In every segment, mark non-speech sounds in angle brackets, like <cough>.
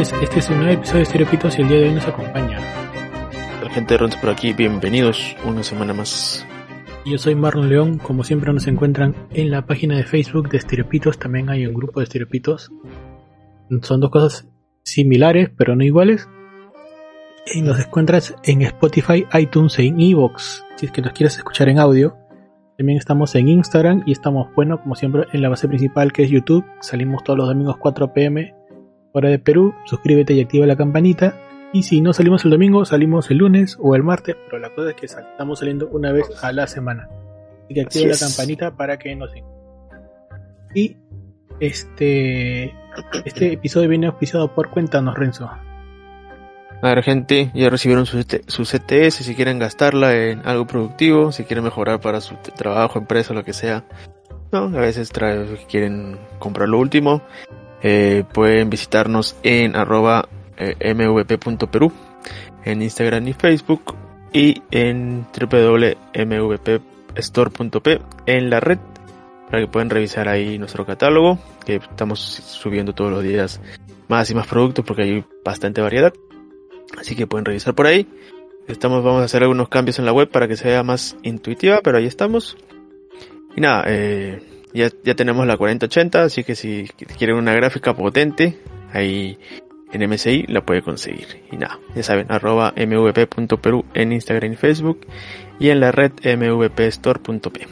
este es un nuevo episodio de Estereopitos y el día de hoy nos acompaña. La gente de Rons por aquí, bienvenidos una semana más. Yo soy Marlon León, como siempre nos encuentran en la página de Facebook de Estereopitos, también hay un grupo de Estereopitos. Son dos cosas similares, pero no iguales. Y nos encuentras en Spotify, iTunes e en Evox, si es que nos quieres escuchar en audio. También estamos en Instagram y estamos, bueno, como siempre, en la base principal que es YouTube. Salimos todos los domingos 4 pm, hora de Perú. Suscríbete y activa la campanita. Y si no salimos el domingo, salimos el lunes o el martes, pero la cosa es que estamos saliendo una vez a la semana. Así que activa la campanita para que nos Y este, este episodio viene auspiciado por Cuéntanos, Renzo. A ver, gente, ya recibieron su, su CTS, si quieren gastarla en algo productivo, si quieren mejorar para su trabajo, empresa, lo que sea. No, a veces quieren comprar lo último. Eh, pueden visitarnos en arroba eh, mvp.peru en Instagram y Facebook y en www.mvpstore.p en la red para que puedan revisar ahí nuestro catálogo que estamos subiendo todos los días más y más productos porque hay bastante variedad Así que pueden revisar por ahí. Estamos, vamos a hacer algunos cambios en la web para que sea más intuitiva, pero ahí estamos. Y nada, eh, ya, ya tenemos la 4080, así que si quieren una gráfica potente, ahí en MSI la puede conseguir. Y nada, ya saben, arroba mvp.peru en Instagram y Facebook y en la red mvpstore.p.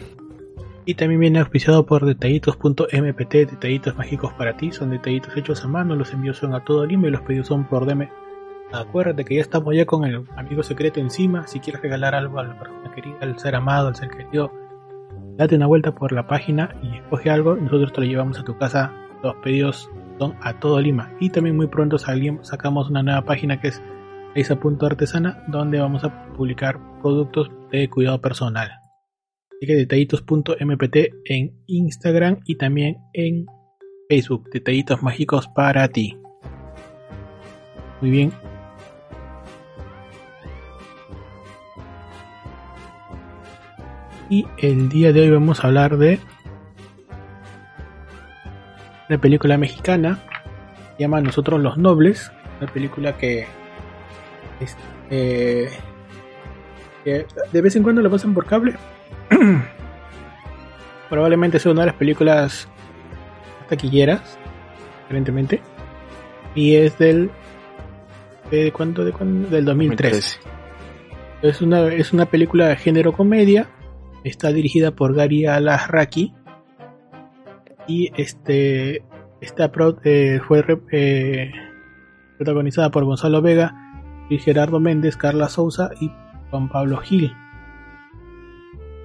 Y también viene auspiciado por detallitos.mpt, detallitos mágicos para ti, son detallitos hechos a mano, los envíos son a todo Lima y los pedidos son por DM Acuérdate que ya estamos ya con el amigo secreto encima. Si quieres regalar algo a la persona querida, al ser amado, al ser querido, date una vuelta por la página y escoge algo. Nosotros te lo llevamos a tu casa. Los pedidos son a todo Lima. Y también muy pronto salimos, sacamos una nueva página que es Artesana, donde vamos a publicar productos de cuidado personal. Así que detallitos.mpt en Instagram y también en Facebook. Detallitos mágicos para ti. Muy bien, Y el día de hoy vamos a hablar de una película mexicana se llama Nosotros los Nobles, una película que, eh, de vez en cuando la pasan por cable. <clears throat> Probablemente sea una de las películas taquilleras, aparentemente. Y es del ¿de cuánto? ¿De cuándo? Del 2003. Es una, es una película de género comedia Está dirigida por Gary Alasraki. Y este, esta eh, fue eh, protagonizada por Gonzalo Vega, y Gerardo Méndez, Carla Souza y Juan Pablo Gil.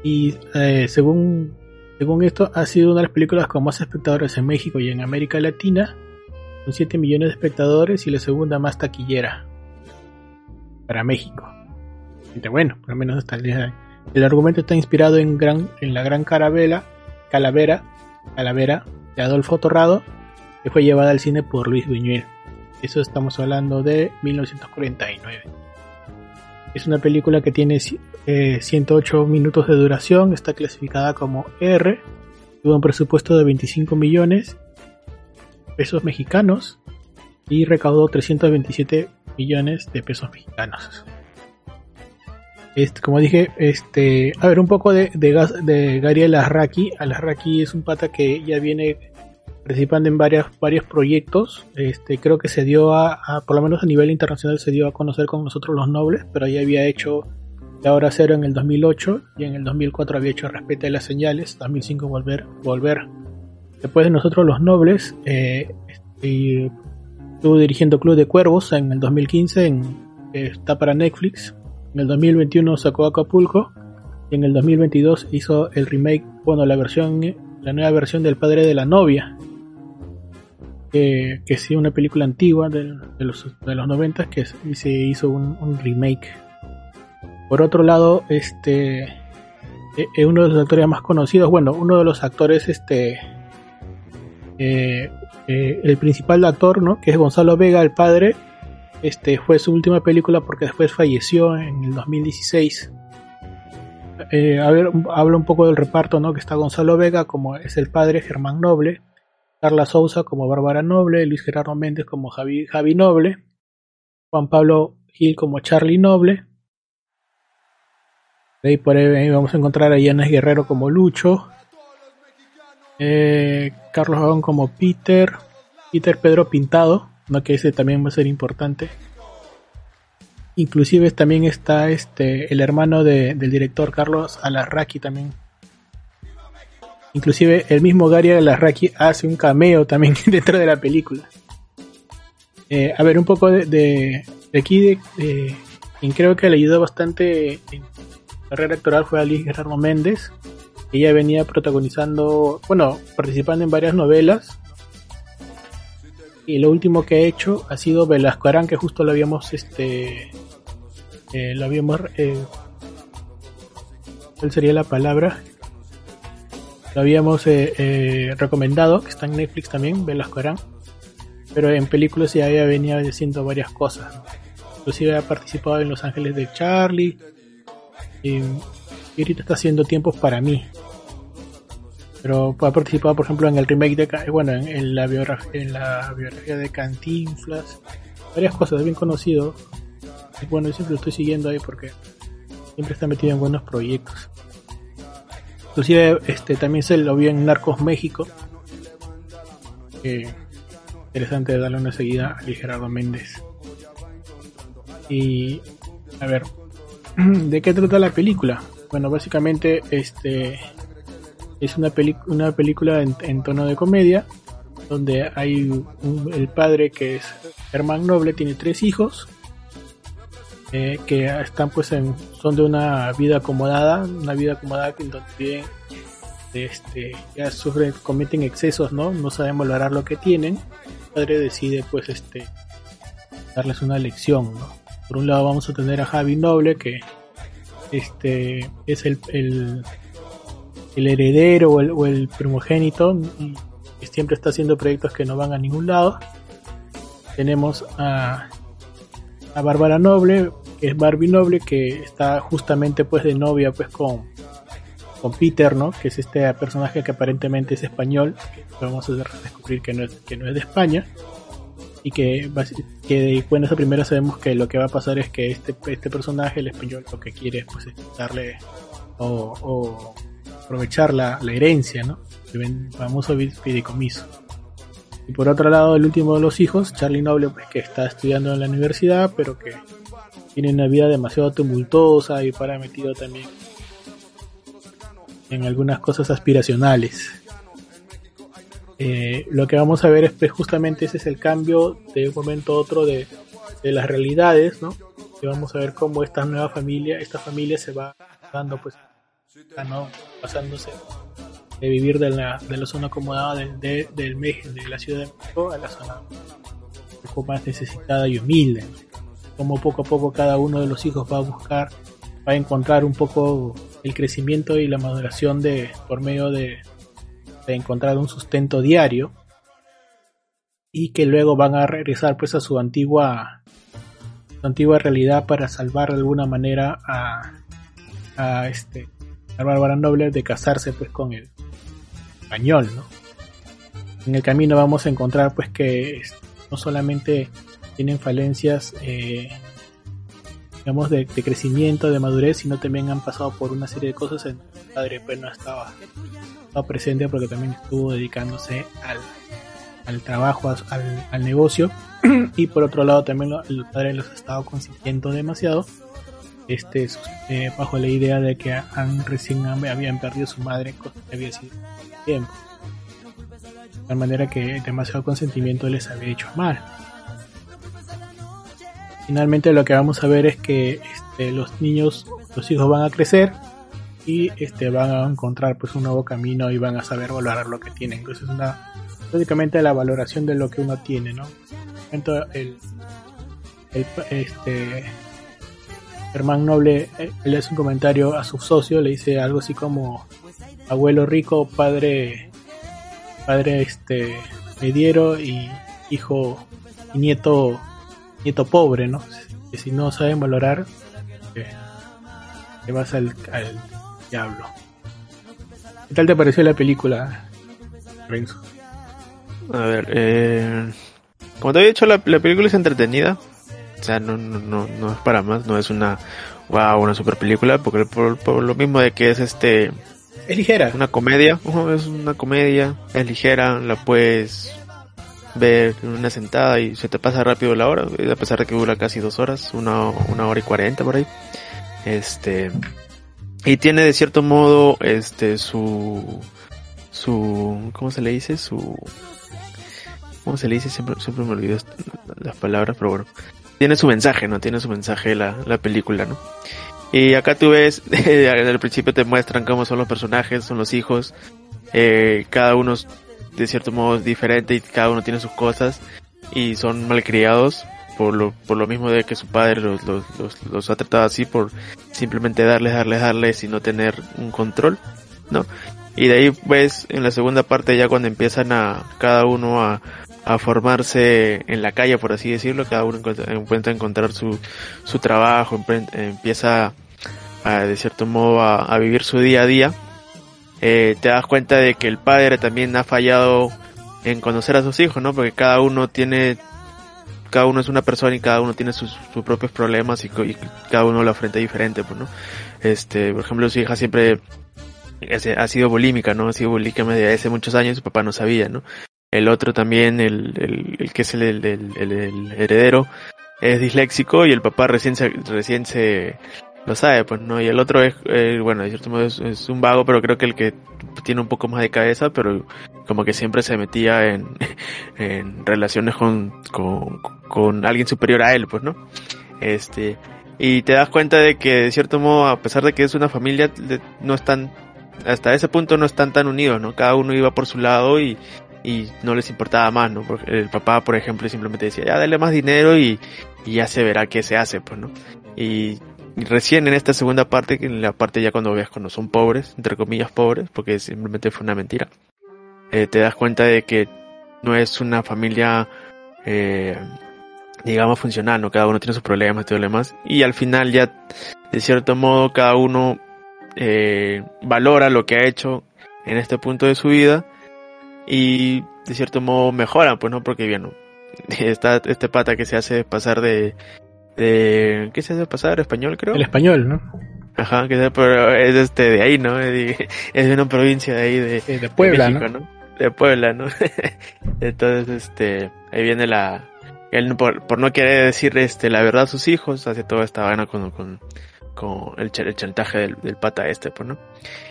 Y eh, según, según esto, ha sido una de las películas con más espectadores en México y en América Latina, con 7 millones de espectadores y la segunda más taquillera para México. bueno, por lo menos hasta el día de hoy. El argumento está inspirado en, gran, en la gran carabela, calavera, calavera de Adolfo Torrado, que fue llevada al cine por Luis Buñuel. Eso estamos hablando de 1949. Es una película que tiene 108 eh, minutos de duración, está clasificada como R, tuvo un presupuesto de 25 millones pesos mexicanos y recaudó 327 millones de pesos mexicanos. Este, como dije, este, a ver, un poco de, de, de Gary Alarraqui. Alarraqui es un pata que ya viene participando en varios, varios proyectos. Este, creo que se dio a, por lo menos a nivel internacional, se dio a conocer con nosotros los nobles, pero ya había hecho La Hora Cero en el 2008 y en el 2004 había hecho Respete las Señales, 2005 Volver, Volver. Después de nosotros los nobles, eh, este, estuvo dirigiendo Club de Cuervos en el 2015, en, está para Netflix, en el 2021 sacó Acapulco y en el 2022 hizo el remake, bueno, la versión, la nueva versión del padre de la novia, que, sí, una película antigua de, los, de los 90 que se hizo un, remake. Por otro lado, este es e, uno de los actores más conocidos, bueno, uno de los actores, este, eh, eh, el principal actor, ¿no? Que es Gonzalo Vega, el padre, este fue su última película porque después falleció en el 2016. Eh, habla un poco del reparto, ¿no? Que está Gonzalo Vega como es el padre Germán Noble, Carla Souza como Bárbara Noble, Luis Gerardo Méndez como Javi, Javi Noble, Juan Pablo Gil como Charlie Noble. De ahí por ahí vamos a encontrar a Yanes Guerrero como Lucho, eh, Carlos Agón como Peter, Peter Pedro Pintado, ¿no? que ese también va a ser importante. Inclusive también está este el hermano de, del director Carlos Alarraqui también. Inclusive el mismo Gary Alarraqui hace un cameo también <laughs> dentro de la película. Eh, a ver, un poco de, de, aquí, de, quien creo que le ayudó bastante en carrera actoral fue Alice Gerardo Méndez, ella venía protagonizando, bueno, participando en varias novelas. Y lo último que ha hecho ha sido Velasco Arán, que justo lo habíamos, este, eh, lo habíamos, eh, ¿cuál sería la palabra? Lo habíamos eh, eh, recomendado, que está en Netflix también, Velasco Arán. Pero en películas ya había venido haciendo varias cosas. Inclusive ha participado en Los Ángeles de Charlie. Y, y ahorita está haciendo tiempos para mí pero ha participado por ejemplo en el remake de bueno en, la biografía en la biografía de Cantinflas. Varias cosas bien conocido. Y bueno yo siempre lo estoy siguiendo ahí porque siempre está metido en buenos proyectos. Inclusive este también se lo vio en Narcos México. Interesante darle una seguida a Gerardo Méndez. Y a ver <clears throat> de qué trata la película bueno básicamente este es una, una película en, tono de comedia, donde hay el padre que es Germán Noble, tiene tres hijos, eh, que están pues en, son de una vida acomodada, una vida acomodada en donde este, ya sufren, cometen excesos, ¿no? No saben valorar lo que tienen. El padre decide pues este darles una lección, ¿no? Por un lado vamos a tener a Javi Noble, que este es el el heredero o el, primogénito y siempre está haciendo proyectos que no van a ningún lado. Tenemos a, a Bárbara Noble, que es Barbie Noble, que está justamente pues de novia pues con, con Peter, ¿no? Que es este personaje que aparentemente es español, que vamos a descubrir que no es, que no es de España. Y que, que bueno, esa primera sabemos que lo que va a pasar es que este, este personaje, el español, lo que quiere es pues darle o aprovechar la, herencia, ¿no? El famoso fideicomiso. Y por otro lado, el último de los hijos, Charlie Noble, pues que está estudiando en la universidad, pero que tiene una vida demasiado tumultuosa y para metido también en algunas cosas aspiracionales. Eh, lo que vamos a ver es pues, justamente ese es el cambio de un momento a otro de, de las realidades, ¿no? Y vamos a ver cómo esta nueva familia, esta familia se va dando pues ¿no? pasándose de vivir de la, de la zona acomodada del, de, del de la ciudad de México a la zona un poco más necesitada y humilde. Como poco a poco cada uno de los hijos va a buscar, va a encontrar un poco el crecimiento y la maduración de por medio de, de encontrar un sustento diario y que luego van a regresar pues a su antigua su antigua realidad para salvar de alguna manera a, a este la Bárbara Noble de casarse pues con el español, ¿no? En el camino vamos a encontrar pues que no solamente tienen falencias eh, digamos de, crecimiento, de madurez, sino también han pasado por una serie de cosas. El padre pues no estaba, presente porque también estuvo dedicándose al, al trabajo, al, al negocio. <clears throat> y por otro lado también el padre los ha estado consintiendo demasiado este, eh, bajo la idea de que han, recién habían perdido su madre, había sido tiempo. De tal manera que demasiado consentimiento les había hecho mal. Finalmente lo que vamos a ver es que este, los niños, los hijos van a crecer y este, van a encontrar pues un nuevo camino y van a saber valorar lo que tienen. Entonces es una básicamente la valoración de lo que uno tiene, ¿no? Entonces, el, este, Germán Noble eh, le hace un comentario a su socio, le dice algo así como abuelo rico, padre padre este mediero y hijo y nieto nieto pobre, ¿no? Que si no saben valorar te, te vas al, al, diablo. ¿Qué tal te pareció la película, Renzo? A ver, eh, como te había dicho, la película es entretenida. O sea, no, no, no, no es para más, no es una, wow, una super película, porque por, por lo mismo de que es este, Es ligera. una comedia, es una comedia, es ligera, la puedes ver en una sentada y se te pasa rápido la hora, a pesar de que dura casi dos horas, una, una hora y cuarenta por ahí. Este, y tiene de cierto modo, este, su, su, ¿cómo se le dice? Su, ¿cómo se le dice? Siempre, siempre me olvido las palabras, pero bueno. Tiene su mensaje, ¿no? Tiene su mensaje la, la película, ¿no? Y acá tú ves, <laughs> al principio te muestran cómo son los personajes, son los hijos, eh, cada uno es de cierto modo diferente y cada uno tiene sus cosas y son malcriados por lo, por lo mismo de que su padre los, los, los, los ha tratado así por simplemente darles, darles, darles y no tener un control, ¿no? Y de ahí pues en la segunda parte ya cuando empiezan a cada uno a, a formarse en la calle por así decirlo, cada uno encuentra, encontrar su, su trabajo, empieza a, de cierto modo a, vivir su día a día, eh, te das cuenta de que el padre también ha fallado en conocer a sus hijos, ¿no? Porque cada uno tiene, cada uno es una persona y cada uno tiene sus, propios problemas y, cada uno lo afronta diferente, pues, ¿no? Este, por ejemplo, su hija siempre ese- ha sido bulímica, ¿no? Ha sido bulímica desde hace muchos años y su papá no sabía, ¿no? El otro también, el, el, el que es el, heredero, es disléxico y el papá recién se, recién se lo sabe, pues, ¿no? Y el otro es, eh, bueno, de cierto modo es, un vago, pero creo que el que tiene un poco más de cabeza, pero como que siempre se metía en, <laughs> en relaciones con, con, alguien superior a él, pues, ¿no? Este, y te das cuenta de que de cierto modo, a pesar de que es una familia, no están, hasta ese punto no están tan unidos, ¿no? Cada uno iba por su lado y, y no les importaba más, ¿no? Porque el papá, por ejemplo, simplemente decía, ya dale más dinero y, ya se verá qué se hace, pues, ¿no? Y, recién en esta segunda parte, en la parte ya cuando veas cuando son pobres, entre comillas pobres, porque simplemente fue una mentira, eh, te das cuenta de que no es una familia, eh, digamos, funcional, ¿no? Cada uno tiene sus problemas todo lo demás. Y al final ya, de cierto modo, cada uno eh, valora lo que ha hecho en este punto de su vida y de cierto modo mejora, pues no, porque bien, ¿no? está este pata que se hace pasar de, de, ¿qué se hace pasar? Español, creo. El español, ¿no? Ajá, que sea, pero es este de ahí, ¿no? Es de, una provincia de ahí de, de Puebla, de México, ¿no? De Puebla, ¿no? <laughs> Entonces, este, ahí viene la, él por, por no querer decir este la verdad a sus hijos, hace toda esta vaina con, con, con el, el chantaje del, del pata este, pues, ¿no?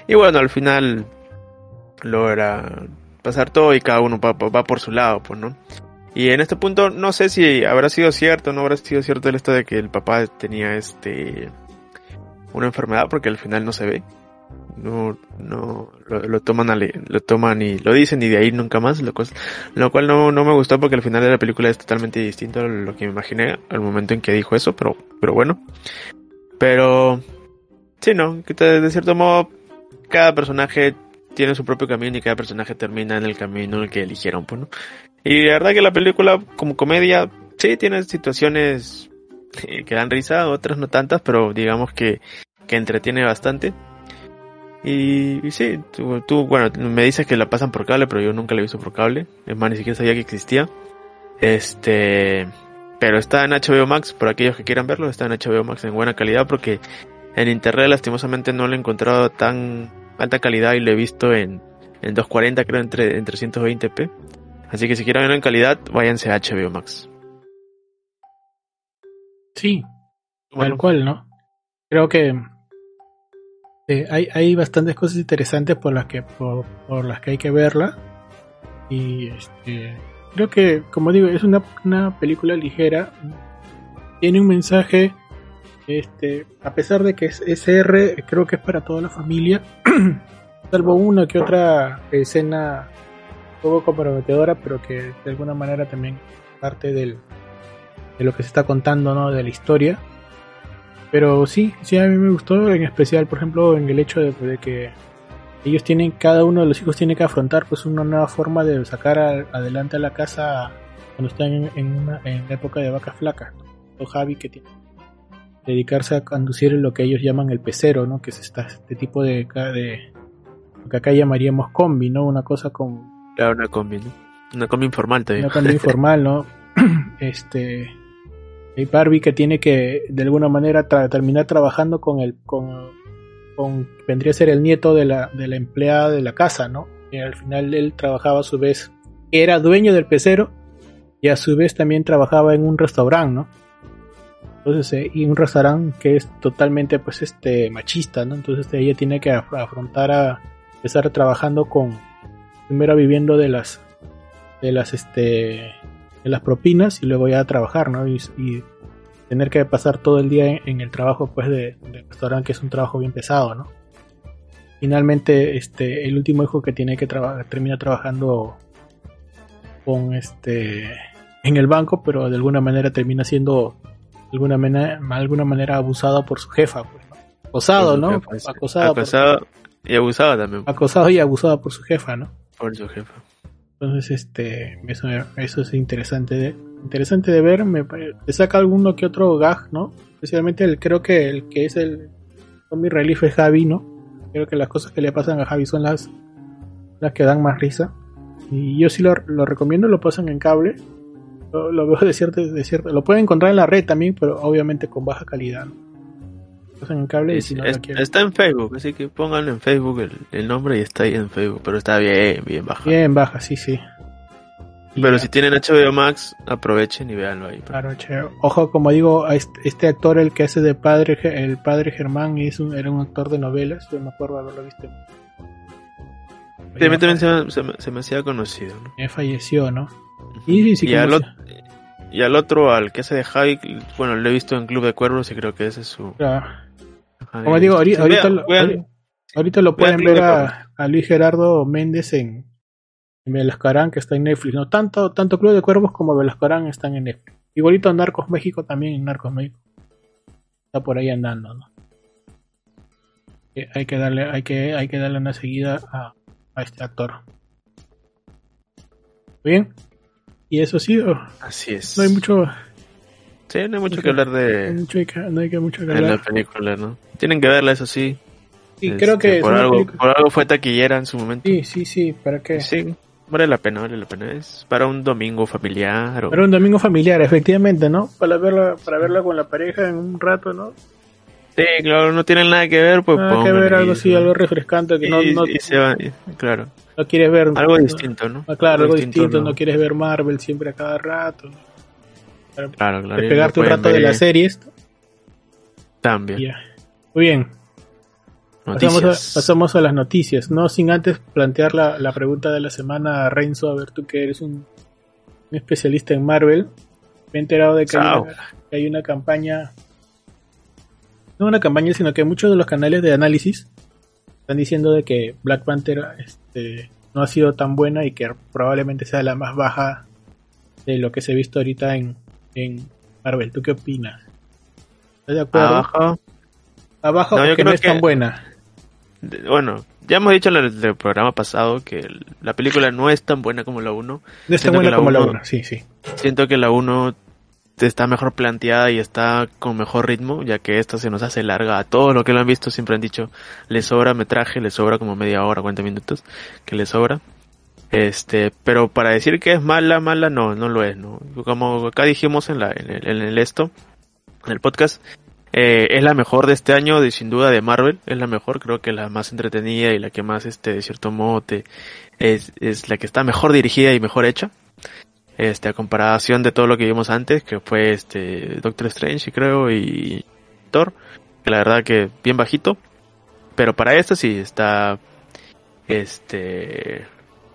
Y bueno, al final logra pasar todo y cada uno va, por su lado, pues, ¿no? Y en este punto no sé si habrá sido cierto no habrá sido cierto el esto de que el papá tenía este una enfermedad porque al final no se ve. No, no, lo, toman a lo toman y lo dicen y de ahí nunca más, lo, lo cual no, no me gustó porque al final de la película es totalmente distinto a lo que me imaginé al momento en que dijo eso, pero, pero bueno. Pero, sí, no, que de cierto modo, cada personaje tiene su propio camino y cada personaje termina en el camino que eligieron, pues, ¿no? Y la verdad que la película, como comedia, sí tiene situaciones eh, que dan risa, otras no tantas, pero digamos que, que entretiene bastante. Y, y sí, tú, tú, bueno, me dices que la pasan por cable, pero yo nunca la he visto por cable. Es más, ni siquiera sabía que existía. Este, pero está en HBO Max, por aquellos que quieran verlo, está en HBO Max en buena calidad, porque en internet lastimosamente no lo he encontrado tan alta calidad y lo he visto en, en 240, creo, entre, en 320p. Así que si quieren verlo en calidad, váyanse a HBO Max. Sí, Bueno, tal cual, ¿no? Creo que eh, hay, hay bastantes cosas interesantes por las que por, por las que hay que verla y este creo que como digo es una, una película ligera tiene un mensaje este a pesar de que es SR creo que es para toda la familia <clears throat> salvo una que otra escena un poco comprometedora pero que de alguna manera también parte de lo que se está contando no de la historia pero sí, sí a mí me gustó, en especial, por ejemplo, en el hecho de, que ellos tienen, cada uno de los hijos tiene que afrontar pues una nueva forma de sacar adelante a la casa cuando están en, una en época de vacas flacas. ¿no? O Javi que tiene dedicarse a conducir lo que ellos llaman el pecero, ¿no? Que es esta, este tipo de, de lo que acá llamaríamos combi, ¿no? Una cosa con Claro, una combi, ¿no? Una combi informal también. Una combi informal, ¿no? <laughs> este. Hay Barbie que tiene que, de alguna manera, terminar trabajando con el. Con, con, vendría a ser el nieto de la, de la empleada de la casa, ¿no? Y al final él trabajaba a su vez. Era dueño del pecero y a su vez también trabajaba en un restaurante, ¿no? Entonces, eh, y un restaurante que es totalmente, pues, este, machista, ¿no? Entonces ella tiene que afrontar a empezar trabajando con, primero viviendo de las, de las, este, de las propinas y luego ya a trabajar, ¿no? Y, tener que pasar todo el día en, el trabajo, pues, de, del restaurante, que es un trabajo bien pesado, ¿no? Finalmente, este, el último hijo que tiene que trabajar, termina trabajando con este en el banco, pero de alguna manera termina siendo de alguna manera, alguna manera abusado por su jefa, pues, acosado, ¿no? acosado, acosado y abusado también. Acosado y abusado por su jefa, ¿no? Por su jefa. Entonces, este, eso, eso es interesante de, interesante de ver. Me, te saca alguno que otro gag, ¿no? Especialmente el, creo que el que es el mi relief es Javi, ¿no? Creo que las cosas que le pasan a Javi son las, las que dan más risa. Y yo sí lo, lo recomiendo, lo pasan en cable. Lo, veo de cierto, de cierto. Lo pueden encontrar en la red también, pero obviamente con baja calidad. Pasan en cable y si no Está en Facebook, así que pónganlo en Facebook el, nombre y está ahí en Facebook, pero está bien, bien baja. Bien baja, sí, sí. pero si tienen HBO Max, aprovechen y véanlo ahí. Claro, Ojo, como digo, este, actor, el que hace de padre, el padre Germán, es un, era un actor de novelas, yo me acuerdo haberlo visto también se, me hacía conocido. ¿no? falleció, ¿no? Y, sí, y, al y, al otro, al que hace de Javi, bueno, lo he visto en Club de Cuervos y creo que ese es su... Como digo, ahorita, ahorita, lo, pueden ver a, Luis Gerardo Méndez en, en Velascarán, que está en Netflix. No tanto, tanto Club de Cuervos como Velascarán están en Netflix. Igualito Narcos México también en Narcos México. Está por ahí andando, ¿no? Hay que darle, hay que, hay que darle una seguida a, a este actor. Bien. Y eso sí, así es. No hay mucho. Sí, no hay mucho que hablar de. No hay, que mucho que hablar. la película, ¿no? Tienen que verla, eso sí. Sí, creo que. Este, por, algo, por algo fue taquillera en su momento. Sí, sí, sí. ¿Para qué? Sí, vale la pena, vale la pena. Es para un domingo familiar. Para un domingo familiar, efectivamente, ¿no? Para verla, para verla con la pareja en un rato, ¿no? Sí, claro, no tienen nada que ver, pues Nada que ver algo así, algo refrescante que no, no se va, claro. No quieres ver algo distinto, ¿no? Ah, claro, algo, distinto, no. quieres ver Marvel siempre a cada rato. Claro, claro. claro pegarte un rato de las series. También. Muy bien. Pasamos a, pasamos a, las noticias, no sin antes plantear la, la pregunta de la semana a Renzo, a ver tú que eres un, un especialista en Marvel. Me he enterado de que hay una campaña no una campaña, sino que muchos de los canales de análisis están diciendo de que Black Panther este, no ha sido tan buena y que probablemente sea la más baja de lo que se ha visto ahorita en, en Marvel. ¿Tú qué opinas? ¿Estás de acuerdo? Abajo. Abajo no, porque no es tan buena. Bueno, ya hemos dicho en el, programa pasado que la película no es tan buena como la 1. No es tan buena como la 1, sí, sí. Siento que la 1 está mejor planteada y está con mejor ritmo, ya que esta se nos hace larga. A todos los que lo han visto siempre han dicho, le sobra metraje, le sobra como media hora, 40 minutos, que le sobra. Este, pero para decir que es mala, mala, no, no lo es, ¿no? Como acá dijimos en la, en el, esto, en el podcast, eh, es la mejor de este año, de, sin duda de Marvel, es la mejor, creo que la más entretenida y la que más, este, de cierto modo, es, es la que está mejor dirigida y mejor hecha este, a comparación de todo lo que vimos antes, que fue este Doctor Strange, creo, y Thor, que la verdad que bien bajito, pero para esto sí está, este,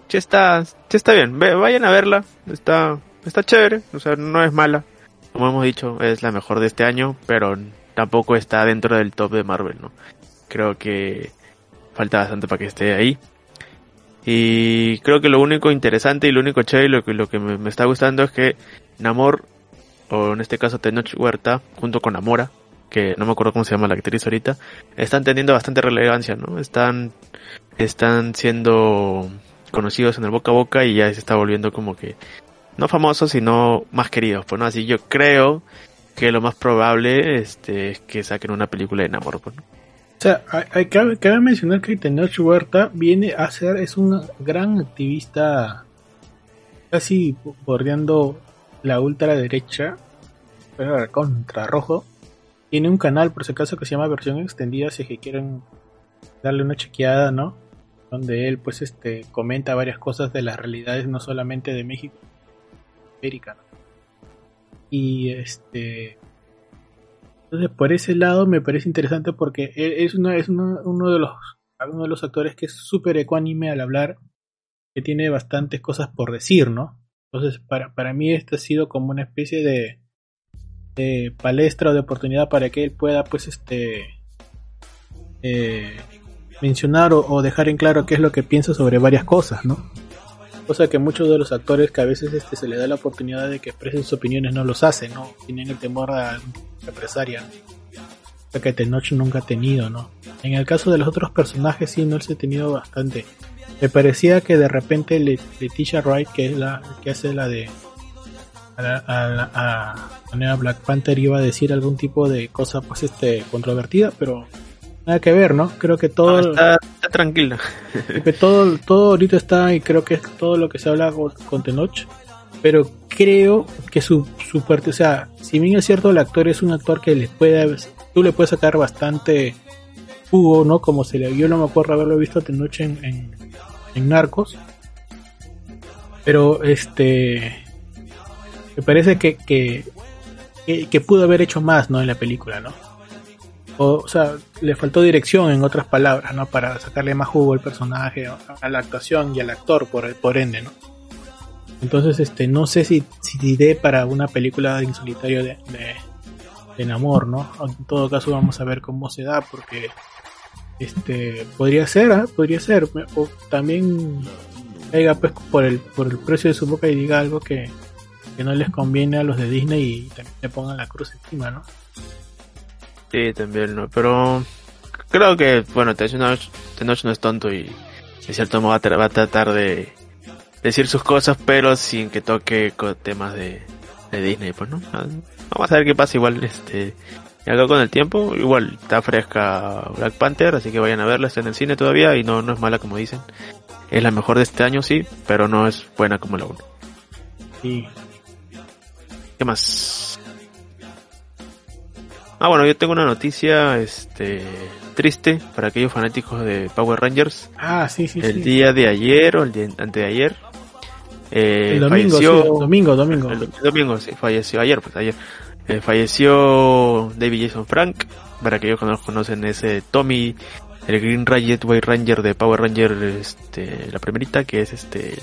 sí está, está bien, vayan a verla, está, está chévere, o sea, no es mala, como hemos dicho, es la mejor de este año, pero tampoco está dentro del top de Marvel, ¿no? Creo que falta bastante para que esté ahí. Y creo que lo único interesante y lo único chévere y lo que, lo que me, está gustando es que Namor, o en este caso Tenoch Huerta, junto con Namora, que no me acuerdo cómo se llama la actriz ahorita, están teniendo bastante relevancia, ¿no? Están, están siendo conocidos en el boca a boca y ya se está volviendo como que, no famosos, sino más queridos, pues no, así yo creo que lo más probable este, es que saquen una película de Namor, pues, ¿no? O sea, hay, cabe, mencionar que Tenoch Huerta viene a ser, es un gran activista casi bordeando la ultraderecha, pero contra rojo. Tiene un canal, por si acaso, que se llama versión extendida, si es que quieren darle una chequeada, ¿no? Donde él, pues, este, comenta varias cosas de las realidades, no solamente de México, América, Y este. Entonces, por ese lado me parece interesante porque es, es uno, uno de los uno de los actores que es súper ecuánime al hablar, que tiene bastantes cosas por decir, ¿no? Entonces, para, para mí esto ha sido como una especie de, de palestra o de oportunidad para que él pueda, pues, este, eh, mencionar o, dejar en claro qué es lo que piensa sobre varias cosas, ¿no? Cosa que muchos de los actores que a veces este, se le da la oportunidad de que expresen sus opiniones no los hacen, ¿no? Tienen el temor a represalia que Tenoch nunca ha tenido, ¿no? En el caso de los otros personajes sí, no se ha tenido bastante. Me parecía que de repente Leticia Wright, que es la que hace la de a, a, Black Panther iba a decir algún tipo de cosa pues este controvertida, pero nada que ver, ¿no? Creo que todo está, tranquila. que todo todo ahorita está y creo que es todo lo que se habla con, Tenoch, pero creo que su su parte, o sea, si bien es cierto el actor es un actor que le puede tú le puedes sacar bastante jugo, ¿no? Como se le yo no me acuerdo haberlo visto de noche en, en, Narcos. Pero este me parece que, que, que, pudo haber hecho más, ¿no? En la película, ¿no? O, sea, le faltó dirección, en otras palabras, ¿no? Para sacarle más jugo al personaje, a la actuación y al actor, por, por ende, ¿no? Entonces, este, no sé si, si dé para una película en solitario de, en amor, ¿no? En todo caso vamos a ver cómo se da porque este podría ser, ¿eh? podría ser o también caiga pues por el por el precio de su boca y diga algo que, que no les conviene a los de Disney y también le pongan la cruz encima, ¿no? Sí, también, ¿no? Pero creo que, bueno, Tenoch no es tonto y de cierto modo va a, tratar de decir sus cosas, pero sin que toque con temas de, de Disney, pues, ¿no? Vamos a ver qué pasa igual este acá con el tiempo. Igual está fresca Black Panther, así que vayan a verla, está en el cine todavía y no, no es mala como dicen. Es la mejor de este año, sí, pero no es buena como la 1. Sí. ¿Qué más? Ah, bueno, yo tengo una noticia este triste para aquellos fanáticos de Power Rangers. Ah, sí, sí. El día de ayer o el día antes de ayer eh, el domingo, domingo, domingo. El, domingo, sí, falleció ayer, pues ayer. Eh, falleció David Jason Frank, para que ellos no conocen ese Tommy, el Green Ranger, White Ranger de Power Ranger, este, la primerita, que es este,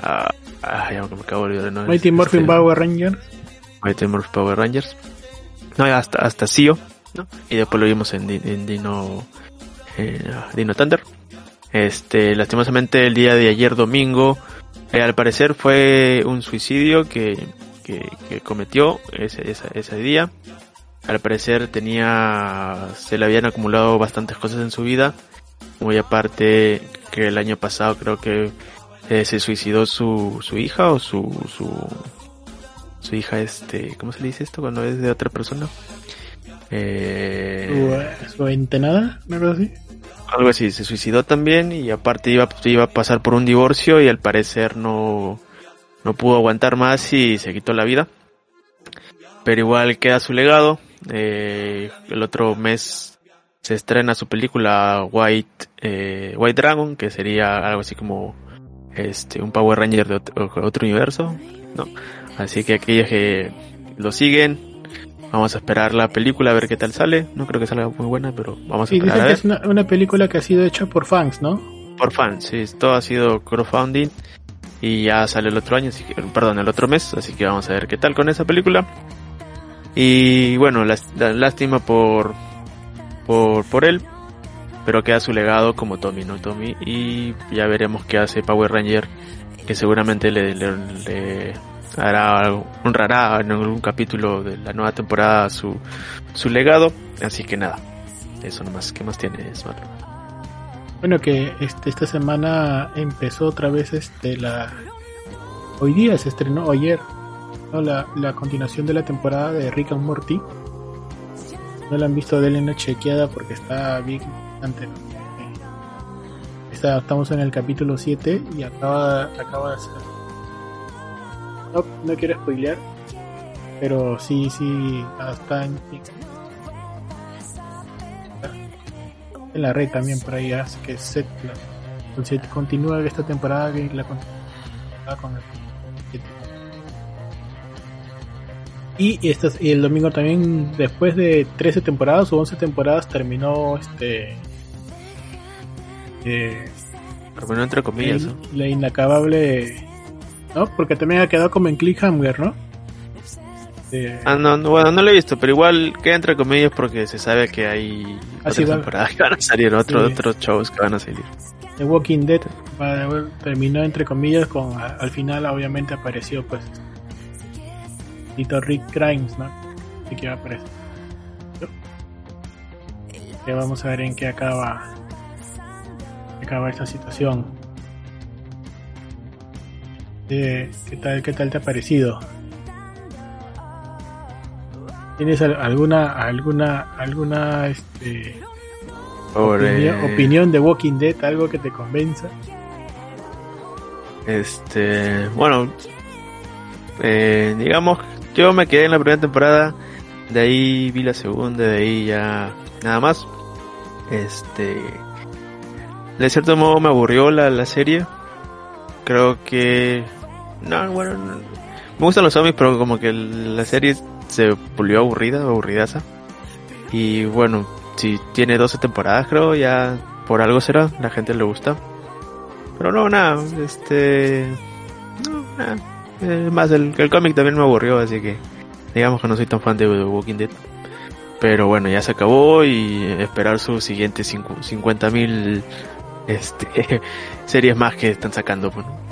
ah, ah ya me acabo de olvidar, ¿no? Mighty Morphin este, Power Rangers. Mighty Morphin Power Rangers. No, hasta, hasta Sio, ¿no? Y después lo vimos en, en Dino, eh, Dino Thunder. Este, lastimosamente el día de ayer domingo, eh, al parecer fue un suicidio que, que, cometió ese, ese, día. Al parecer tenía, se le habían acumulado bastantes cosas en su vida. Muy aparte que el año pasado creo que eh, se suicidó su, su hija o su, su, su hija este, ¿cómo se le dice esto cuando es de otra persona? Eh, ¿Su, entenada? ¿No así? algo así, se suicidó también y aparte iba, iba a pasar por un divorcio y al parecer no, no pudo aguantar más y se quitó la vida. Pero igual queda su legado. Eh, el otro mes se estrena su película White, eh, White Dragon, que sería algo así como este un Power Ranger de otro, otro universo, ¿no? Así que aquellos que lo siguen, Vamos a esperar la película a ver qué tal sale. No creo que salga muy buena, pero vamos a esperar. que es una, película que ha sido hecha por fans, ¿no? Por fans, sí. Todo ha sido crowdfunding y ya sale el otro año, así que, perdón, el otro mes. Así que vamos a ver qué tal con esa película. Y bueno, la, lástima por, por, por él, pero queda su legado como Tommy, ¿no? Tommy. Y ya veremos qué hace Power Ranger, que seguramente le, le hará, honrará en algún capítulo de la nueva temporada su, su legado. Así que nada, eso nomás. ¿Qué más tienes, Bueno, que este, esta semana empezó otra vez este la. Hoy día se estrenó, ayer, la, la continuación de la temporada de Rick and Morty. No la han visto, de una chequeada porque está bien antes. estamos en el capítulo 7 y acaba, acaba de ser no, no quiero spoilear, pero sí, sí, hasta en, en la red también por ahí hace que set la, continúa esta temporada que la continúa con el y, este, y el domingo también después de 13 temporadas o 11 temporadas terminó este eh, terminó entre comillas la, la inacabable ¿no? porque también ha quedado como en cliffhanger ¿no? Eh, ah, no, no, bueno, no lo he visto, pero igual queda entre comillas porque se sabe que hay Así otras va. temporadas que van a salir, otro, Sí. otros shows que van a salir. The Walking Dead terminó entre comillas con al final obviamente apareció pues Tito Rick Grimes, ¿no? Así que va a aparecer. Que vamos a ver en qué acaba qué acaba esta situación. Eh, ¿Qué tal qué tal te ha parecido? ¿Tienes al- alguna alguna alguna este opinión de Walking Dead, algo que te convenza? Este, bueno, eh, digamos, yo me quedé en la primera temporada, de ahí vi la segunda, de ahí ya nada más. Este, de cierto modo me aburrió la, la serie. Creo que, no, bueno, no- me gustan los zombies, pero como que la serie se volvió aburrida, aburridaza. Y bueno, si tiene 12 temporadas, creo, ya por algo será, la gente le gusta. Pero no, nada, este. No, nada. Más, el, el cómic también me aburrió, así que. Digamos que no soy tan fan de The Walking Dead. Pero bueno, ya se acabó y esperar sus siguientes 50.000 este, <laughs> series más que están sacando. Pues, ¿no?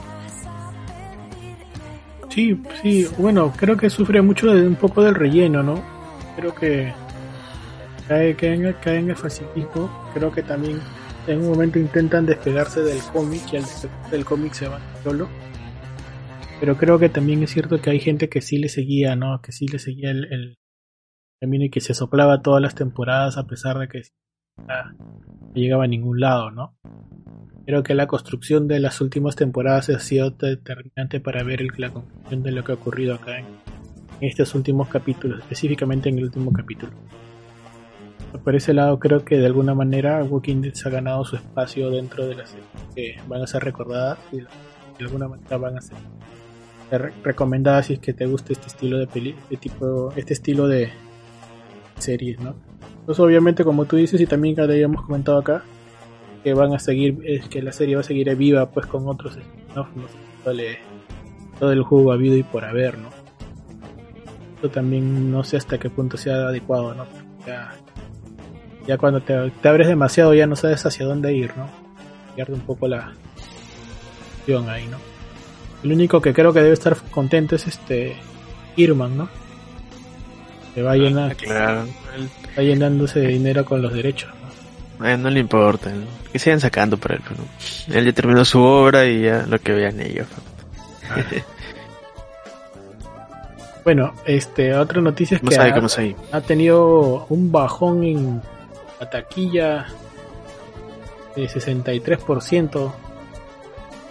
Sí, sí, bueno, creo que sufre mucho de un poco del relleno, ¿no? Creo que cae, cae, en, cae en el facilismo. Creo que también en un momento intentan despegarse del cómic y al despegarse del cómic se van solo. Pero creo que también es cierto que hay gente que sí le seguía, ¿no? Que sí le seguía el, el camino y que se soplaba todas las temporadas a pesar de que llegaba a ningún lado, ¿no? Creo que la construcción de las últimas temporadas ha sido determinante para ver la conclusión de lo que ha ocurrido acá en, estos últimos capítulos, específicamente en el último capítulo. Por ese lado creo que de alguna manera Walking Dead se ha ganado su espacio dentro de las que van a ser recordadas y de alguna manera van a ser ser recomendadas si es que te gusta este estilo de peli, de tipo, este estilo de series, ¿no? Pues obviamente como tú dices y también que habíamos comentado acá, que van a seguir, es que la serie va a seguir viva pues con otros ¿no? Todo el juego habido y por haber, ¿no? Esto también no sé hasta qué punto sea adecuado, ¿no? Ya, ya cuando te, abres demasiado ya no sabes hacia dónde ir, ¿no? Pierde un poco la ahí, ¿no? El único que creo que debe estar contento es este Irman, ¿no? Que va, llena- Claro, va llenándose de dinero con los derechos, ¿no? eh, no le importa, ¿no? que sigan sacando por él. ¿no? Él ya terminó su obra y ya lo que vean ellos. pues. Bueno, este, otra noticia es que sabe ha, tenido un bajón en la taquilla de 63%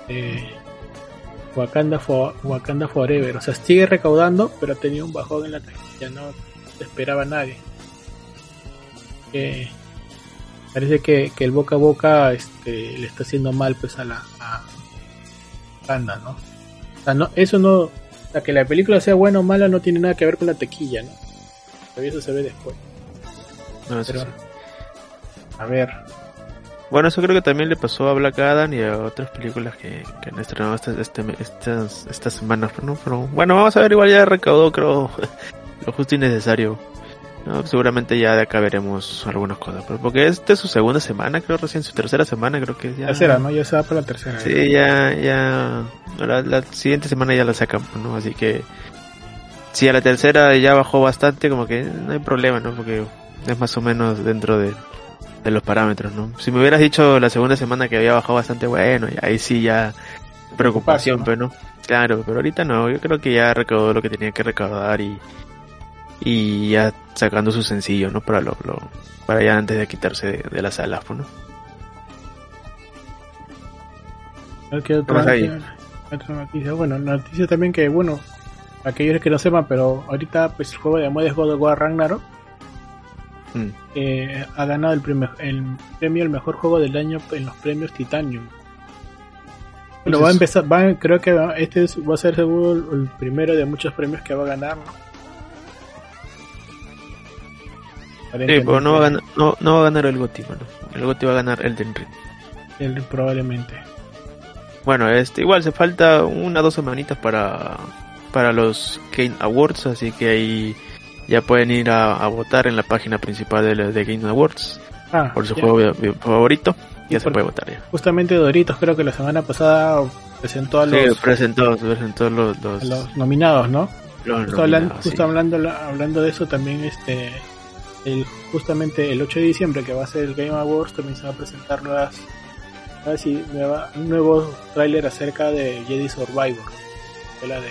de Wakanda, For- Wakanda Forever. O sea, sigue recaudando, pero ha tenido un bajón en la taquilla, no se esperaba nadie. Que parece que, que el boca a boca este, le está haciendo mal pues a la a Wakanda, ¿no? O sea, no, eso no, o sea, que la película sea buena o mala no tiene nada que ver con la taquilla, ¿no? Todavía eso se ve después. No, eso Pero, sí. a ver, Bueno, eso creo que también le pasó a Black Adam y a otras películas que, que han estrenado estas, este, estas, estas semanas, ¿no? Pero bueno, vamos a ver, igual ya recaudó, creo, lo justo y necesario. ¿no? Seguramente ya de acá veremos algunas cosas, pero porque esta es su segunda semana, creo, recién su tercera semana, creo que ya. tercera, ¿no? Ya se va para la tercera. Sí, ya, ya, la, la siguiente semana ya la sacan, pues, ¿no? Así que, si a la tercera ya bajó bastante, como que no hay problema, ¿no? Porque es más o menos dentro de, de los parámetros, ¿no? Si me hubieras dicho la segunda semana que había bajado bastante, bueno, y ahí sí ya preocupación, ¿no? pero no. Claro, pero ahorita no, yo creo que ya recaudó lo que tenía que recaudar y, y ya sacando su sencillo, ¿no? Para lo, lo- para ya antes de quitarse de, salas, pues, ¿no? Qué otra, qué otra noticia. Bueno, la noticia también que, bueno, aquellos que no sepan, pero ahorita pues el juego de moda es God of War Ragnarok. Mm. eh, ha ganado el, primer- el premio al mejor juego del año en los premios Titanium. Bueno, va a empezar, va, creo que este es- va a ser seguro el, el primero de muchos premios que va a ganar. ¿no? Sí, pero no va, a ganar, no, no va a ganar el GOTY, mano. El GOTY va a ganar el Ring. El- probablemente. Bueno, este, igual se falta una o dos semanitas para, para los Game Awards, así que ahí ya pueden ir a, a votar en la página principal de, de Game Awards Ah, por su ya. juego favorito. Ya se puede votar ya. Justamente Doritos creo que la semana pasada presentó a los, Sí, presentó, presentó los, los, a los nominados, ¿no? los Justo, hablando, justo sí. hablando, hablando de eso también este el, justamente el 8 de diciembre que va a ser el Game Awards también se va a presentar nuevas, y- nueva- un nuevo tráiler acerca de Jedi Survivor la de,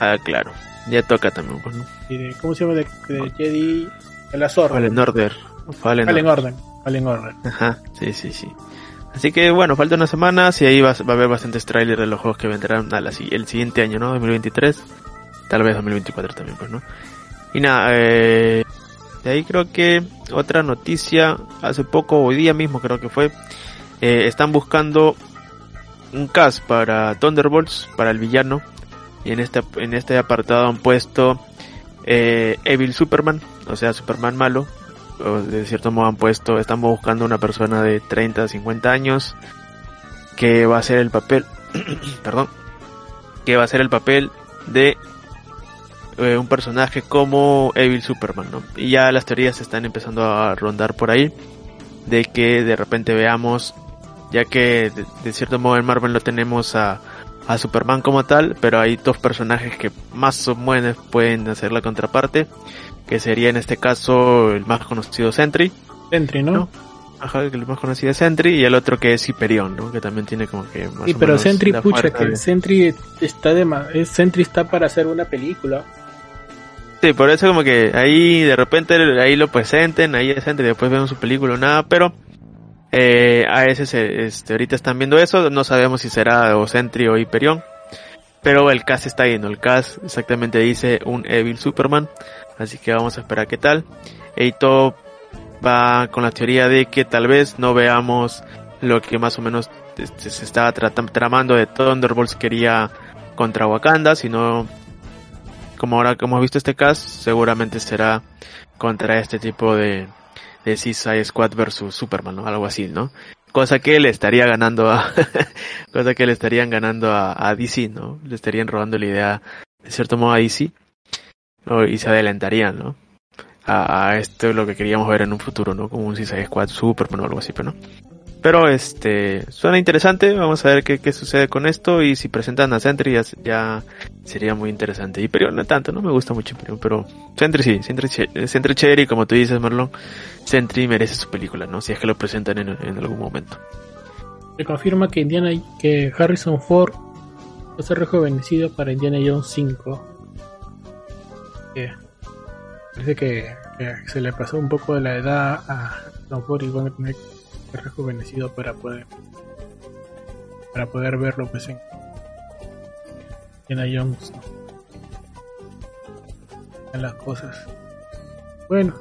Ah, claro. Ya toca también, pues, ¿no? de- ¿cómo se llama? de, de Jedi de la Zorra Fallen Order. Fallen Fallen Order. Fallen Order Ajá, sí, sí, sí. Así que bueno, falta una semana y ahí va, va a haber bastantes trailers de los juegos que vendrán a la el siguiente año, ¿no? 2023. Tal vez 2024 también, pues, ¿no? Y nada, eh, de ahí creo que otra noticia, hace poco, hoy día mismo creo que fue, eh, están buscando un cast para Thunderbolts, para el villano. Y en este, en este apartado han puesto eh, Evil Superman, o sea, Superman malo, de cierto modo han puesto, estamos buscando una persona de 30, 50 años que va a hacer el papel, <clears throat> perdón, que va a hacer el papel de eh, un personaje como Evil Superman, ¿no? Y ya las teorías están empezando a rondar por ahí de que de repente veamos, ya que de, de cierto modo en Marvel no tenemos a, a Superman como tal, pero hay dos personajes que más o menos pueden hacer la contraparte, que sería en este caso el más conocido Sentry, Sentry, ¿no? No, ajá, que el más conocido es Sentry, y el otro que es Hyperion, ¿no? Que también tiene como que más Sí, o pero menos Sentry, pucha, que de- Sentry está de ma- Sentry está para hacer una película. Sí, por eso como que ahí de repente ahí lo presenten, ahí es Sentry, después vemos su película o nada, pero eh, a ese se- este, ahorita están viendo eso, no sabemos si será o Sentry o Hyperion, pero el cast está ¿no? El cast exactamente dice un Evil Superman, así que vamos a esperar qué tal. Y todo va con la teoría de que tal vez no veamos lo que más o menos este, se estaba tramando de Thunderbolts quería contra Wakanda, sino como ahora como hemos visto este cast, seguramente será contra este tipo de, de Suicide Squad versus Superman, ¿no? Algo así, ¿no? Cosa que le estaría ganando a, <laughs> cosa que le estarían ganando a, DC, ¿no? Le estarían robando la idea, de cierto modo, a DC, ¿no? y se adelantarían, ¿no? A, a esto lo que queríamos ver en un futuro, ¿no? Como un Suicide Squad Superman o algo así, pero no. Pero este, suena interesante, vamos a ver qué, qué sucede con esto y si presentan a Sentry ya, sería muy interesante. Y pero no tanto, no me gusta mucho Imperium, pero Sentry sí, Sentry, Sentry chévere y como tú dices Marlon, Sentry merece su película, ¿no? Si es que lo presentan en, algún momento. Se confirma que Indiana que Harrison Ford va a ser rejuvenecido para Indiana Jones 5. Que parece que, se le pasó un poco de la edad a Harrison Ford y van a rejuvenecido para poder para poder verlo pues en Indiana Jones. ¿no? En las cosas. Bueno,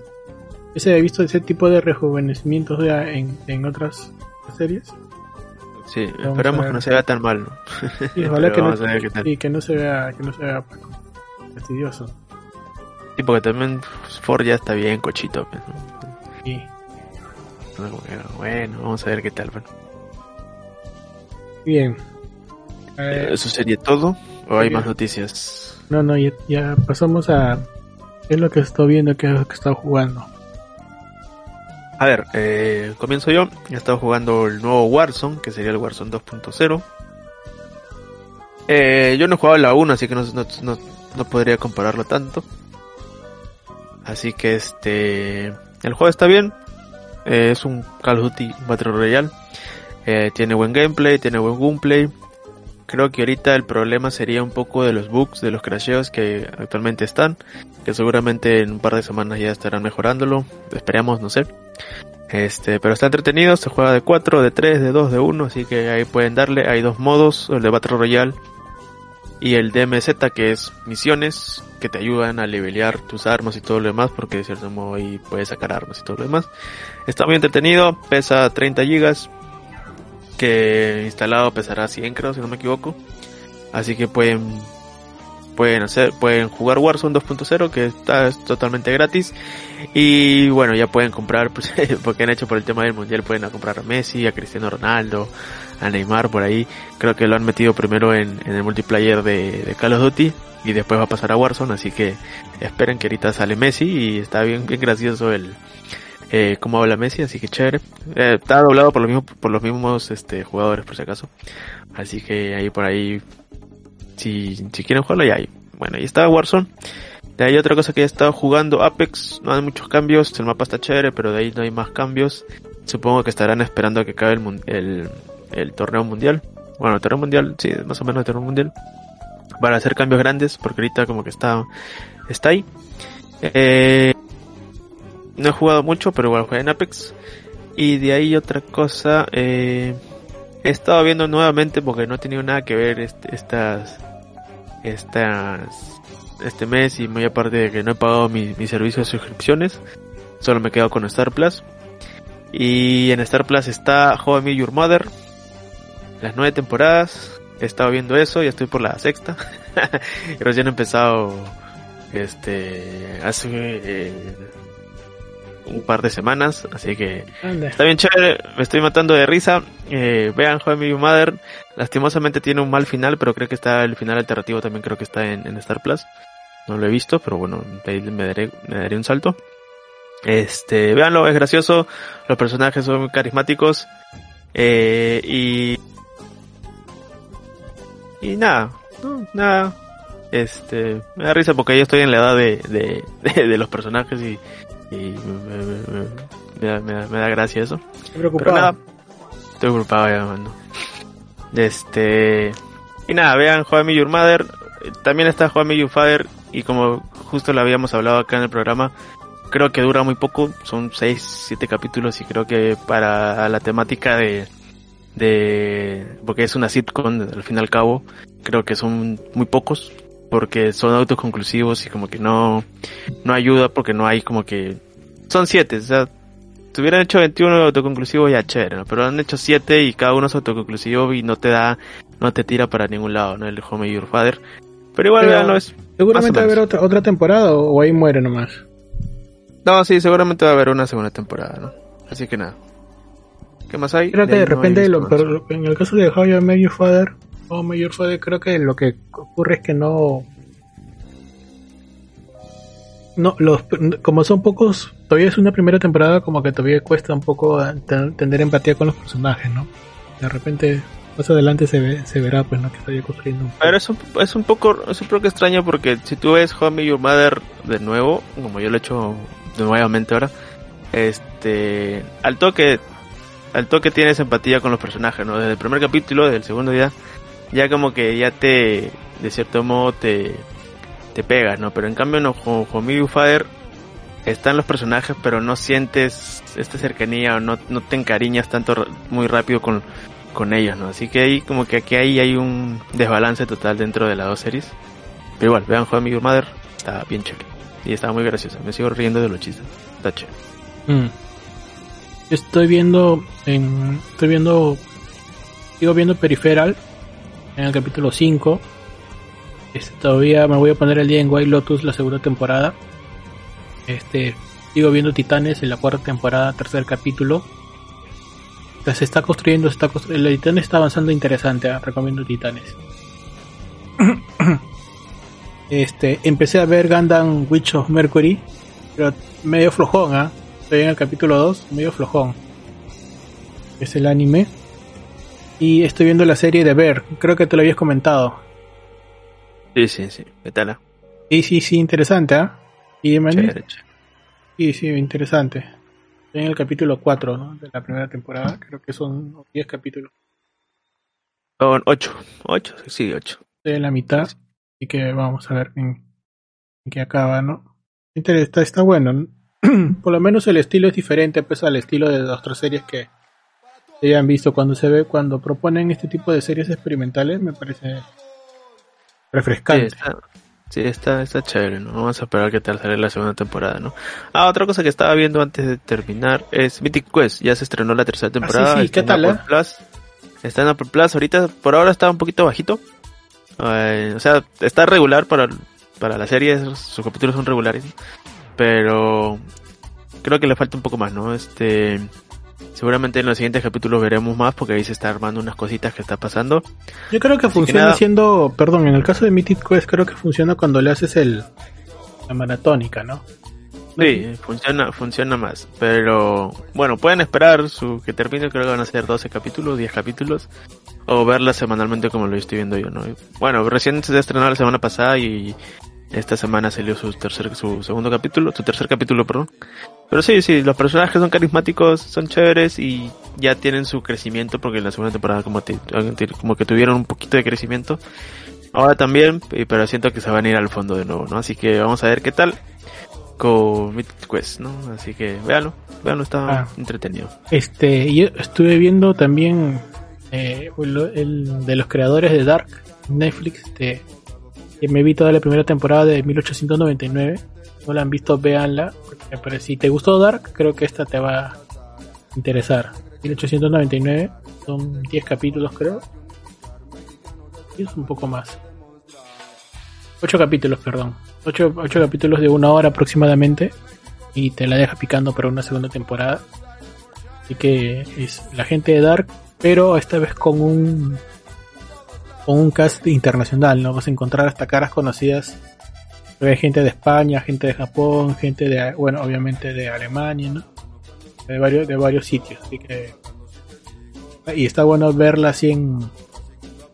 ¿ya se ha visto ese tipo de rejuvenecimientos ya en, en otras series? Sí, Vamos esperamos que no se vea tan mal, ¿no? Y <laughs> ojalá que no, que se vea, que no se vea pues, fastidioso. Sí, porque también pues, Ford ya está bien cochito, pues, ¿no? Bueno, vamos a ver qué tal, bueno. bien. Eh, ¿Eso sería todo? ¿O hay más noticias? no, no, ya, ya pasamos a qué es lo que estoy viendo, qué es lo que está jugando. A ver, eh, comienzo yo. He estado jugando el nuevo Warzone, que sería el Warzone 2.0. Eh, yo no he jugado la 1, así que no, no, no- no podría compararlo tanto. Así que este... El juego está bien. Eh, es un Call of Duty Battle Royale. Eh, tiene buen gameplay, tiene buen gameplay. Creo que ahorita el problema sería un poco de los bugs, de los crasheos que actualmente están. Que seguramente en un par de semanas ya estarán mejorándolo. Esperemos, no sé. Este, pero está entretenido, se juega de 4, de 3, de 2, de 1, así que ahí pueden darle, hay dos modos, el de Battle Royale y el DMZ que es misiones que te ayudan a levelear tus armas y todo lo demás porque de cierto modo ahí puedes sacar armas y todo lo demás. Está muy entretenido, pesa 30 gigas, que instalado pesará 100 creo si no me equivoco. Así que pueden pueden hacer pueden jugar Warzone 2.0 que está es totalmente gratis y bueno ya pueden comprar <laughs> pues, porque han hecho por el tema del mundial pueden comprar a Messi a Cristiano Ronaldo a Neymar por ahí creo que lo han metido primero en, el multiplayer de, Call of Duty y después va a pasar a Warzone así que esperen que ahorita sale Messi y está bien bien gracioso el eh, cómo habla Messi así que chévere eh, está doblado por los mismos por los mismos este jugadores por si acaso así que ahí por ahí si, si quieren jugarlo ya hay. Bueno, ahí está Warzone. De ahí otra cosa que he estado jugando, Apex, no hay muchos cambios, el mapa está chévere, pero de ahí no hay más cambios. Supongo que estarán esperando a que acabe el, el, el torneo mundial. Bueno, el torneo mundial, sí, más o menos el torneo mundial. Para hacer cambios grandes, porque ahorita como que está, está ahí. Eh, no he jugado mucho, pero igual jugué en Apex. Y de ahí otra cosa, eh, he estado viendo nuevamente porque no he tenido nada que ver este, estas, estas, este mes y muy aparte de que no he pagado mi, mi servicio de suscripciones, solo me he quedado con Star Plus. Y en Star Plus está How I Met Your Mother, las nueve temporadas. He estado viendo eso, ya estoy por la sexta. <laughs> recién he empezado, este, hace eh, un par de semanas, así que está bien chévere, me estoy matando de risa. Eh, vean How I Mother, lastimosamente tiene un mal final, pero creo que está el final alternativo también creo que está en, Star Plus. No lo he visto, pero bueno, me daré, me daré un salto. Este, véanlo, es gracioso, los personajes son muy carismáticos eh, y y nada, nada, este, me da risa porque yo estoy en la edad de, <laughs> de, de los personajes y, y me, da, me, da, gracia eso. Estoy preocupado. nada, estoy preocupado ya, mando. Este. Y nada, vean I Your Mother. También está I Your Father. Y como justo lo habíamos hablado acá en el programa, creo que dura muy poco. Son 6, 7 capítulos. Y creo que para la temática de. De porque es una sitcom al fin y al cabo, creo que son muy pocos porque son autoconclusivos y como que no, no ayuda porque no hay como que... Son siete, o sea, si hubieran hecho 21 autoconclusivos ya chévere, pero han hecho siete y cada uno es autoconclusivo y no te da, no te tira para ningún lado, ¿no? El Home Your Father. Pero igual, no es... Seguramente va a haber otra, otra temporada o ahí muere nomás. No, sí, seguramente va a haber una segunda temporada, ¿no? Así que nada. ¿Qué más hay? Creo que de, repente, en el caso de How I Met Your Father, o mayor fue creo que lo que ocurre es que no no los como son pocos todavía es una primera temporada como que todavía cuesta un poco tener empatía con los personajes no de repente más adelante se ve, se verá pues no que estoy construyendo pero es un, es un poco es un poco extraño porque si tú ves Homie Your Mother de nuevo como yo lo he hecho nuevamente ahora este al toque al toque tienes empatía con los personajes no desde el primer capítulo desde el segundo día ya como que ya te, de cierto modo te, te pegas, ¿no? Pero en cambio no, con Homie Father están los personajes, pero no sientes esta cercanía o no, no te encariñas tanto muy rápido con, con ellos, ¿no? Así que ahí como que aquí ahí hay un desbalance total dentro de las dos series. Pero igual, vean How I Mother, está bien chévere. Y está muy gracioso. Me sigo riendo de los chistes. Está chévere. Mm. Estoy viendo en estoy viendo sigo viendo Peripheral en el capítulo 5. Este, todavía me voy a poner el día en White Lotus, la segunda temporada. Este, sigo viendo Titanes en la cuarta temporada, tercer capítulo. se está construyendo, está construyendo, el Titán está avanzando interesante, ¿eh? recomiendo Titanes. este, empecé a ver Gundam Witch of Mercury, pero medio flojón, ¿ah? Estoy en el capítulo 2, medio flojón. Es el anime. Y estoy viendo la serie de Ver, creo que te lo habías comentado. Sí, sí, sí, ¿qué tal? Sí, sí, sí, interesante, ¿ah? ¿Y Sí, sí, interesante. Estoy en el capítulo 4 ¿no? de la primera temporada, creo que son 10 capítulos. Son 8, 8, sí, 8. Estoy en la mitad, y que vamos a ver en, qué acaba, ¿no? Está, está bueno. <clears throat> Por lo menos el estilo es diferente pues al estilo de las otras series que, hayan visto cuando se ve cuando proponen este tipo de series experimentales me parece refrescante. Sí, está, sí, está, está chévere, ¿no? Vamos a esperar que tal sale la segunda temporada, ¿no? Ah, otra cosa que estaba viendo antes de terminar es Mythic Quest. Ya se estrenó la tercera temporada. Ah, sí, sí, está ¿qué en tal, Apple eh? Plus. Está en Apple Plus. Ahorita, por ahora está un poquito bajito. Eh, o sea, está regular para, para la serie. Sus capítulos son regulares. Pero creo que le falta un poco más, ¿no? Este... Seguramente en los siguientes capítulos veremos más porque ahí se está armando unas cositas que está pasando. Yo creo que Así que funciona nada. siendo, perdón, en el caso de Mythic Quest creo que funciona cuando le haces el la maratónica, ¿no? Sí, funciona, funciona más. Pero bueno, pueden esperar su que termine, creo que van a ser 12 capítulos, 10 capítulos. O verla semanalmente como lo estoy viendo yo, ¿no? Bueno, recién se estrenó la semana pasada y esta semana salió su tercer, su segundo capítulo, su tercer capítulo, perdón. Pero sí, sí, los personajes son carismáticos, son chéveres y ya tienen su crecimiento porque en la segunda temporada como, te- como que tuvieron un poquito de crecimiento. Ahora también, pero siento que se van a ir al fondo de nuevo, ¿no? Así que vamos a ver qué tal con Mythic Quest, ¿no? Así que véanlo, véanlo, está Ah. entretenido. Este, yo estuve viendo también eh, el de los creadores de Dark, Netflix, este, que me vi toda la primera temporada de 1899. No la han visto, véanla. Pero si te gustó Dark, creo que esta te va a interesar. 1899, son 10 capítulos, creo. Y es un poco más. 8 capítulos, perdón. 8, capítulos de una hora aproximadamente. Y te la deja picando para una segunda temporada. Así que es la gente de Dark, pero esta vez con un con un cast internacional, ¿no? Vas a encontrar hasta caras conocidas. Hay gente de España, gente de Japón, gente de, bueno, obviamente de Alemania, ¿no? De varios, de varios sitios, así que y está bueno verla así en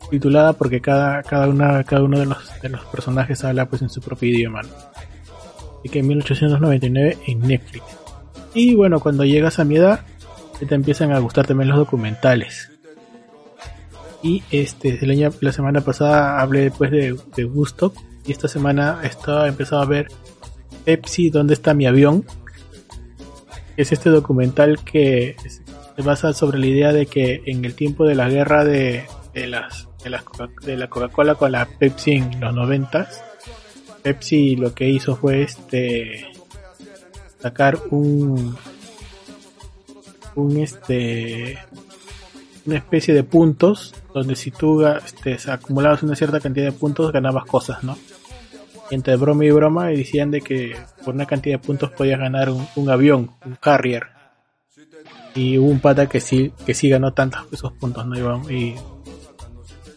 titulada porque cada, cada una, cada uno de los, de los personajes habla pues en su propio idioma, ¿no? Así que en 1899 en Netflix. Y bueno, cuando llegas a mi edad, te empiezan a gustar también los documentales. Y este, la semana pasada hablé después de, de Woodstock. Y esta semana estaba empezado a ver Pepsi, ¿dónde está mi avión? Es este documental que se basa sobre la idea de que en el tiempo de la guerra de, de las de, las Coca- de la Coca-Cola con la Pepsi en los noventas, Pepsi lo que hizo fue este sacar un un este una especie de puntos donde si tú este, acumulabas una cierta cantidad de puntos ganabas cosas, ¿no? Y entre broma y broma decían de que por una cantidad de puntos podías ganar un, avión, un carrier. Y un pata que sí, que sí ganó tantos esos puntos, ¿no? Y,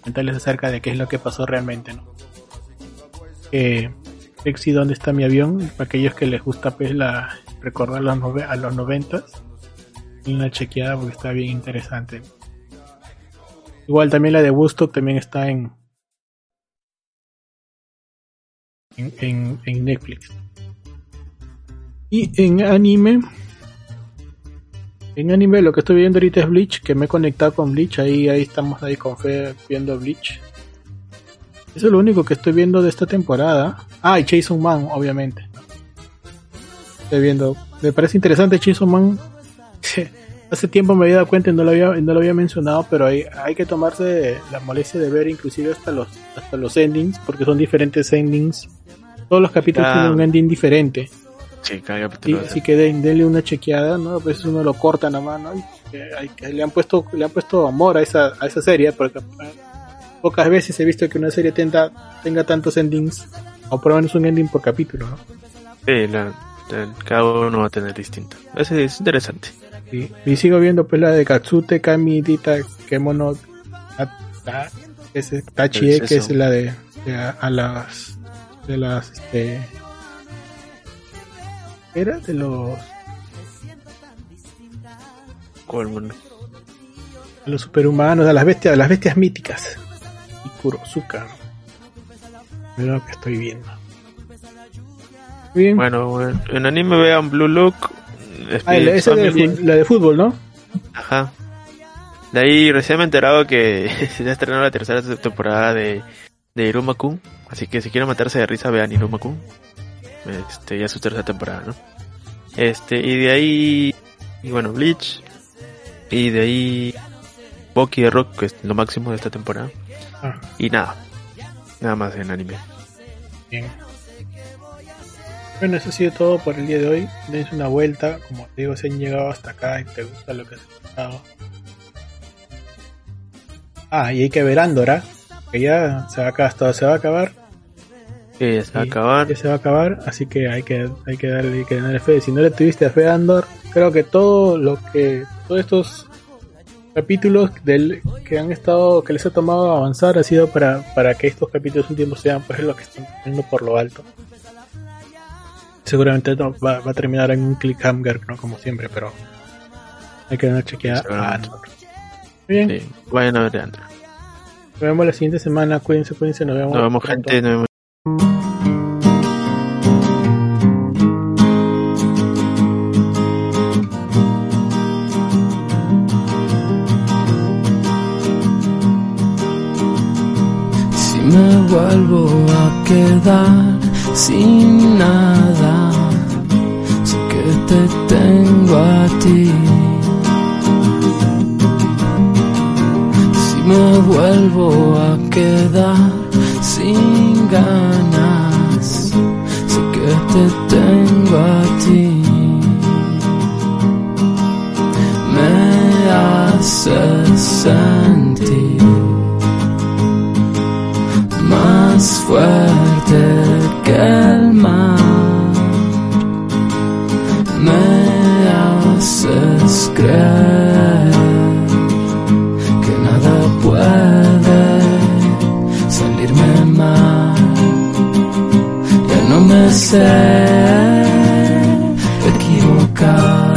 comentarles acerca de qué es lo que pasó realmente, ¿no? Eh, ¿dónde está mi avión? Para aquellos que les gusta pues la recordar los a los noventas una chequeada porque está bien interesante. Igual también la de Woodstock también está en en, en, Netflix. Y en anime en anime lo que estoy viendo ahorita es Bleach, que me he conectado con Bleach, ahí ahí estamos ahí con fe viendo Bleach. Eso es lo único que estoy viendo de esta temporada. Ah, y Jason Man, obviamente. Estoy viendo. Me parece interesante Chainsaw Man. <laughs> Hace tiempo me había dado cuenta y no lo había, no lo había mencionado, pero hay, hay que tomarse la molestia de ver inclusive hasta los, hasta los endings, porque son diferentes endings. Todos los capítulos Ah. tienen un ending diferente. Sí, cada capítulo. así que den- denle una chequeada, ¿no? A veces uno lo corta nada más, ¿no? Y le han puesto, le han puesto amor a esa, a esa serie, porque eh, pocas veces he visto que una serie tenga, tenga tantos endings, o por lo menos un ending por capítulo, ¿no? Sí, la- la- cada uno va a tener distinto. Ese es interesante. Y, y sigo viendo pues la de Katsute Kami Dita Kemono Ata- ese Tachi, ¿Qué es que es la de, de a, a las de las este era de los ¿Cuál, mano? de los superhumanos, de las bestias, de las bestias míticas. Y Kurosuka. Es lo que estoy viendo. Bien. Bueno, bueno, en anime vean Blue Look. Ah, esa de, la de fútbol, ¿no? Ajá. De ahí recién me he enterado que <laughs> se ya estrenó la tercera temporada de, de Iruma-kun. Así que si quieren matarse de risa, vean Iruma-kun. Este, ya es su tercera temporada, ¿no? Este, y de ahí, y bueno, Bleach. Y de ahí, Boki de Rock, que es lo máximo de esta temporada. Ah. Y nada. nada más en anime. Bien. Bueno, eso ha sido todo por el día de hoy. Dense una vuelta. Como te digo, si han llegado hasta acá y te gusta lo que has escuchado. Ah, y hay que ver Andorra. Que ya se va a acabar. Todo se va a acabar. Sí, ya se va a acabar. Ya se va a acabar. Así que hay que, hay que, darle, hay que darle fe. Si no le tuviste fe a Andor, creo que todo lo que. Todos estos capítulos del que han estado que les ha tomado avanzar ha sido para, para que estos capítulos últimos sean pues lo que están poniendo por lo alto seguramente no- va, va a terminar en un cliffhanger ¿no? como siempre pero hay que dar una chequeada a bien Sí, vayan a ver Andor. nos vemos la siguiente semana cuídense cuídense nos vemos Nos vemos, pronto. gente. Nos vemos. Si me vuelvo a quedar sin nada, vuelvo a quedar salirme mal. Ya no me sé equivocar.